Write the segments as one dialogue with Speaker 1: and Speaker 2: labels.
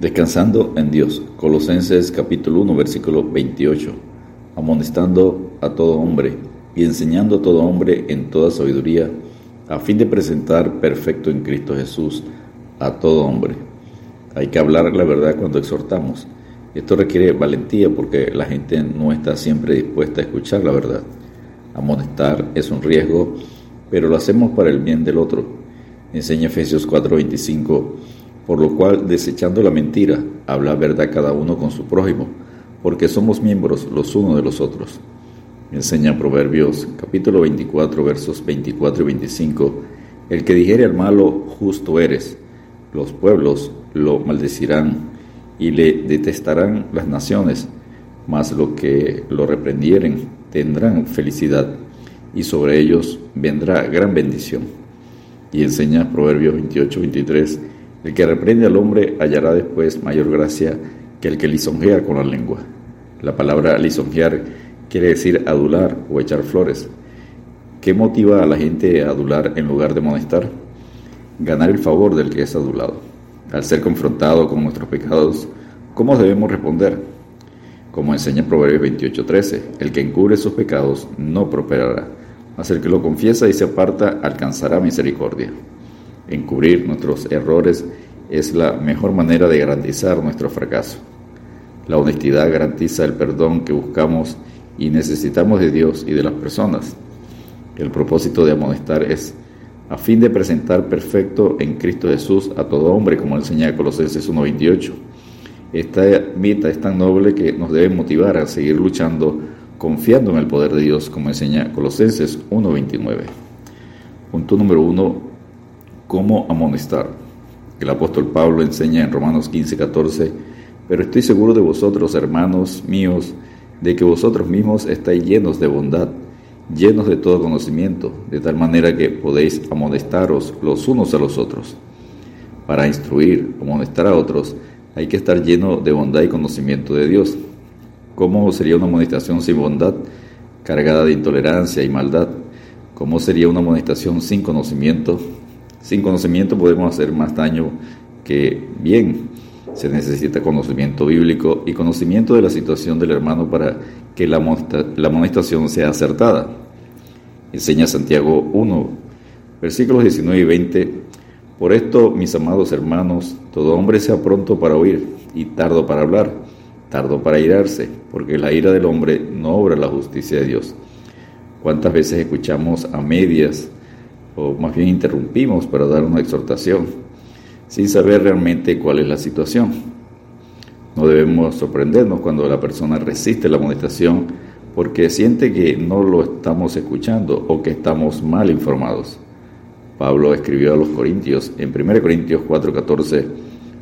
Speaker 1: Descansando en Dios. Colosenses capítulo 1 versículo 28. Amonestando a todo hombre y enseñando a todo hombre en toda sabiduría, a fin de presentar perfecto en Cristo Jesús a todo hombre. Hay que hablar la verdad cuando exhortamos. Esto requiere valentía porque la gente no está siempre dispuesta a escuchar la verdad. Amonestar es un riesgo, pero lo hacemos para el bien del otro. Enseña Efesios 4:25 por lo cual, desechando la mentira, habla verdad cada uno con su prójimo, porque somos miembros los unos de los otros. Enseña Proverbios capítulo 24 versos 24 y 25, el que dijere al malo, justo eres, los pueblos lo maldecirán y le detestarán las naciones, mas lo que lo reprendieren tendrán felicidad, y sobre ellos vendrá gran bendición. Y enseña Proverbios 28, 23, el que reprende al hombre hallará después mayor gracia que el que lisonjea con la lengua. La palabra lisonjear quiere decir adular o echar flores. ¿Qué motiva a la gente a adular en lugar de molestar? Ganar el favor del que es adulado. Al ser confrontado con nuestros pecados, ¿cómo debemos responder? Como enseña Proverbios 28:13, el que encubre sus pecados no prosperará, mas el que lo confiesa y se aparta alcanzará misericordia. Encubrir nuestros errores es la mejor manera de garantizar nuestro fracaso. La honestidad garantiza el perdón que buscamos y necesitamos de Dios y de las personas. El propósito de amonestar es a fin de presentar perfecto en Cristo Jesús a todo hombre, como enseña Colosenses 1.28. Esta meta es tan noble que nos debe motivar a seguir luchando confiando en el poder de Dios, como enseña Colosenses 1.29. Punto número uno, cómo amonestar. El apóstol Pablo enseña en Romanos 15, 14, pero estoy seguro de vosotros, hermanos míos, de que vosotros mismos estáis llenos de bondad, llenos de todo conocimiento, de tal manera que podéis amonestaros los unos a los otros. Para instruir, amonestar a otros, hay que estar lleno de bondad y conocimiento de Dios. ¿Cómo sería una amonestación sin bondad, cargada de intolerancia y maldad? ¿Cómo sería una amonestación sin conocimiento, sin conocimiento podemos hacer más daño que bien. Se necesita conocimiento bíblico y conocimiento de la situación del hermano para que la, amonestación sea acertada. Enseña Santiago 1, versículos 19 y 20. Por esto, mis amados hermanos, todo hombre sea pronto para oír y tardo para hablar, tardo para irarse, porque la ira del hombre no obra la justicia de Dios. ¿Cuántas veces escuchamos a medias o más bien interrumpimos para dar una exhortación, sin saber realmente cuál es la situación. No debemos sorprendernos cuando la persona resiste la amonestación porque siente que no lo estamos escuchando o que estamos mal informados. Pablo escribió a los Corintios en 1 Corintios 4:14,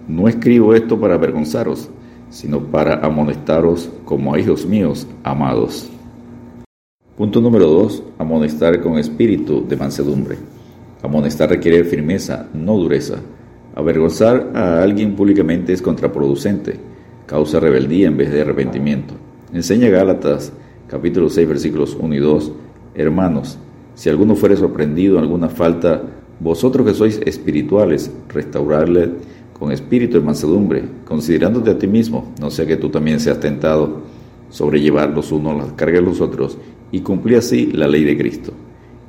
Speaker 1: no escribo esto para avergonzaros, sino para amonestaros como a hijos míos amados. Punto número 2. Amonestar con espíritu de mansedumbre. Amonestar requiere firmeza, no dureza. Avergonzar a alguien públicamente es contraproducente, causa rebeldía en vez de arrepentimiento. Enseña Gálatas capítulo 6 versículos 1 y 2. Hermanos, si alguno fuere sorprendido en alguna falta, vosotros que sois espirituales, restaurarle con espíritu de mansedumbre, considerándote a ti mismo, no sea que tú también seas tentado, sobrellevar los unos las cargas de los otros y cumplir así la ley de Cristo.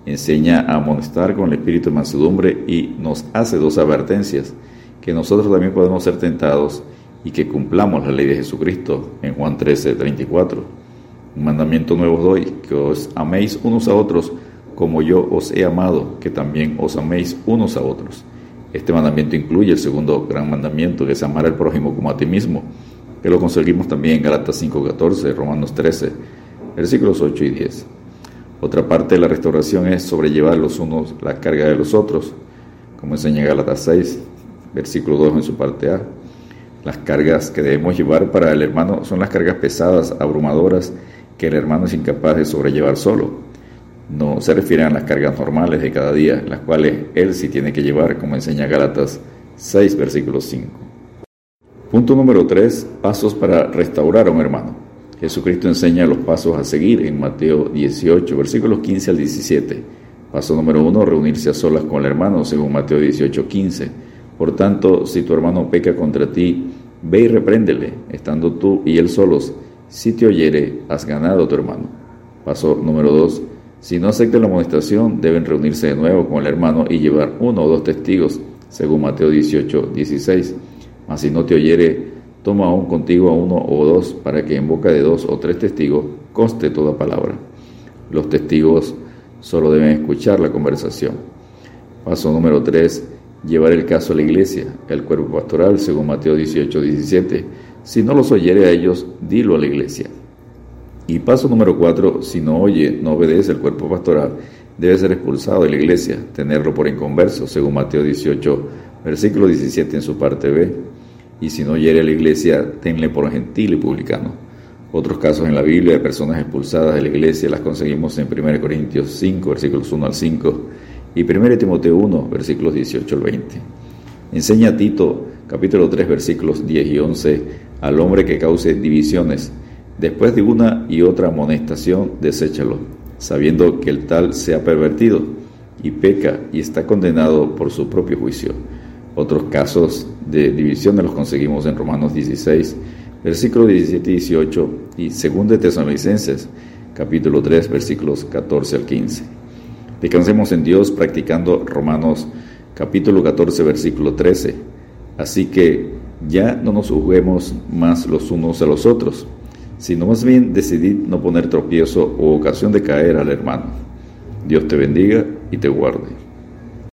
Speaker 1: Enseña a amonestar con el espíritu de mansedumbre y nos hace dos advertencias, que nosotros también podemos ser tentados y que cumplamos la ley de Jesucristo en Juan 13, 34. Un mandamiento nuevo doy, que os améis unos a otros como yo os he amado, que también os améis unos a otros. Este mandamiento incluye el segundo gran mandamiento, que es amar al prójimo como a ti mismo, que lo conseguimos también en Galatas 5.14, Romanos 13, versículos 8 y 10. Otra parte de la restauración es sobrellevar los unos la carga de los otros, como enseña Gálatas 6, versículo 2 en su parte A. Las cargas que debemos llevar para el hermano son las cargas pesadas, abrumadoras, que el hermano es incapaz de sobrellevar solo. No se refieren a las cargas normales de cada día, las cuales él sí tiene que llevar, como enseña Gálatas 6, versículo 5. Punto número 3. Pasos para restaurar a un hermano. Jesucristo enseña los pasos a seguir en Mateo 18, versículos 15 al 17. Paso número 1, reunirse a solas con el hermano, según Mateo 18, 15. Por tanto, si tu hermano peca contra ti, Ve y repréndele, estando tú y él solos. Si te oyere, has ganado a tu hermano. Paso número 2. Si no acepta la amonestación, deben reunirse de nuevo con el hermano y llevar uno o dos testigos, según Mateo 18, 16. Mas si no te oyere, toma aún contigo a uno o dos, para que en boca de dos o tres testigos conste toda palabra. Los testigos solo deben escuchar la conversación. Paso número 3 llevar el caso a la iglesia, el cuerpo pastoral, según Mateo 18, 17. Si no los oyere a ellos, dilo a la iglesia. Y paso número 4, si no oye, no obedece el cuerpo pastoral, debe ser expulsado de la iglesia, tenerlo por inconverso, según Mateo 18, versículo 17 en su parte B. Y si no oyere a la iglesia, tenle por gentil y publicano. Otros casos en la Biblia de personas expulsadas de la iglesia las conseguimos en 1 Corintios 5, versículos 1 al 5 y 1 Timoteo 1, versículos 18 al 20. Enseña a Tito, capítulo 3, versículos 10 y 11, al hombre que cause divisiones. Después de una y otra amonestación, deséchalo, sabiendo que el tal se ha pervertido y peca y está condenado por su propio juicio. Otros casos de divisiones los conseguimos en Romanos 16, versículos 17 y 18 y 2 de Tesalonicenses, capítulo 3, versículos 14 al 15. Descansemos en Dios practicando Romanos capítulo 14, versículo 13. Así que ya no nos juzguemos más los unos a los otros, sino más bien decidid no poner tropiezo o ocasión de caer al hermano. Dios te bendiga y te guarde.